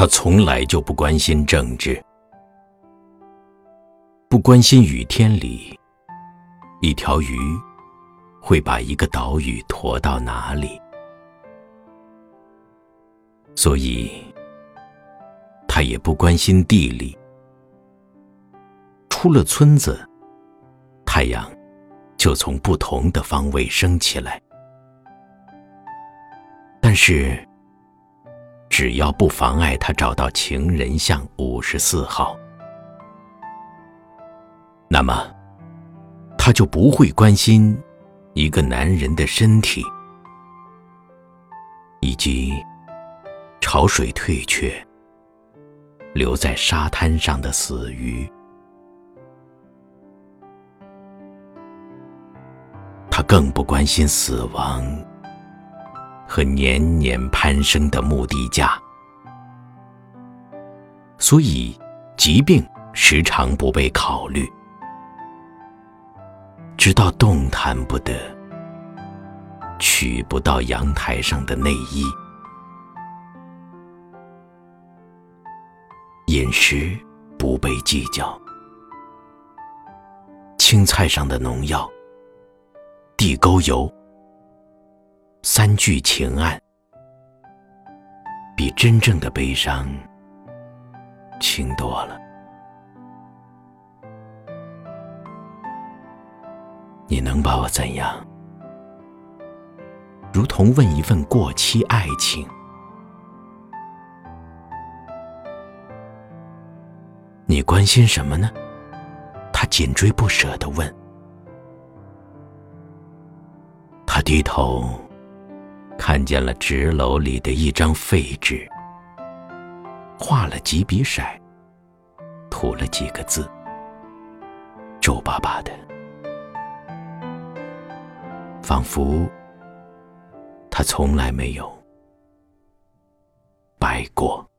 他从来就不关心政治，不关心雨天里一条鱼会把一个岛屿驮到哪里，所以他也不关心地理。出了村子，太阳就从不同的方位升起来。但是，只要不妨碍他找到情人像五十四号，那么他就不会关心一个男人的身体，以及潮水退却留在沙滩上的死鱼。他更不关心死亡和年年攀升的目的价，所以疾病时常不被考虑，直到动弹不得，取不到阳台上的内衣，饮食不被计较，青菜上的农药。地沟油，三句情案，比真正的悲伤轻多了。你能把我怎样？如同问一份过期爱情。你关心什么呢？他紧追不舍的问。他低头，看见了纸篓里的一张废纸，画了几笔色，涂了几个字，皱巴巴的，仿佛他从来没有白过。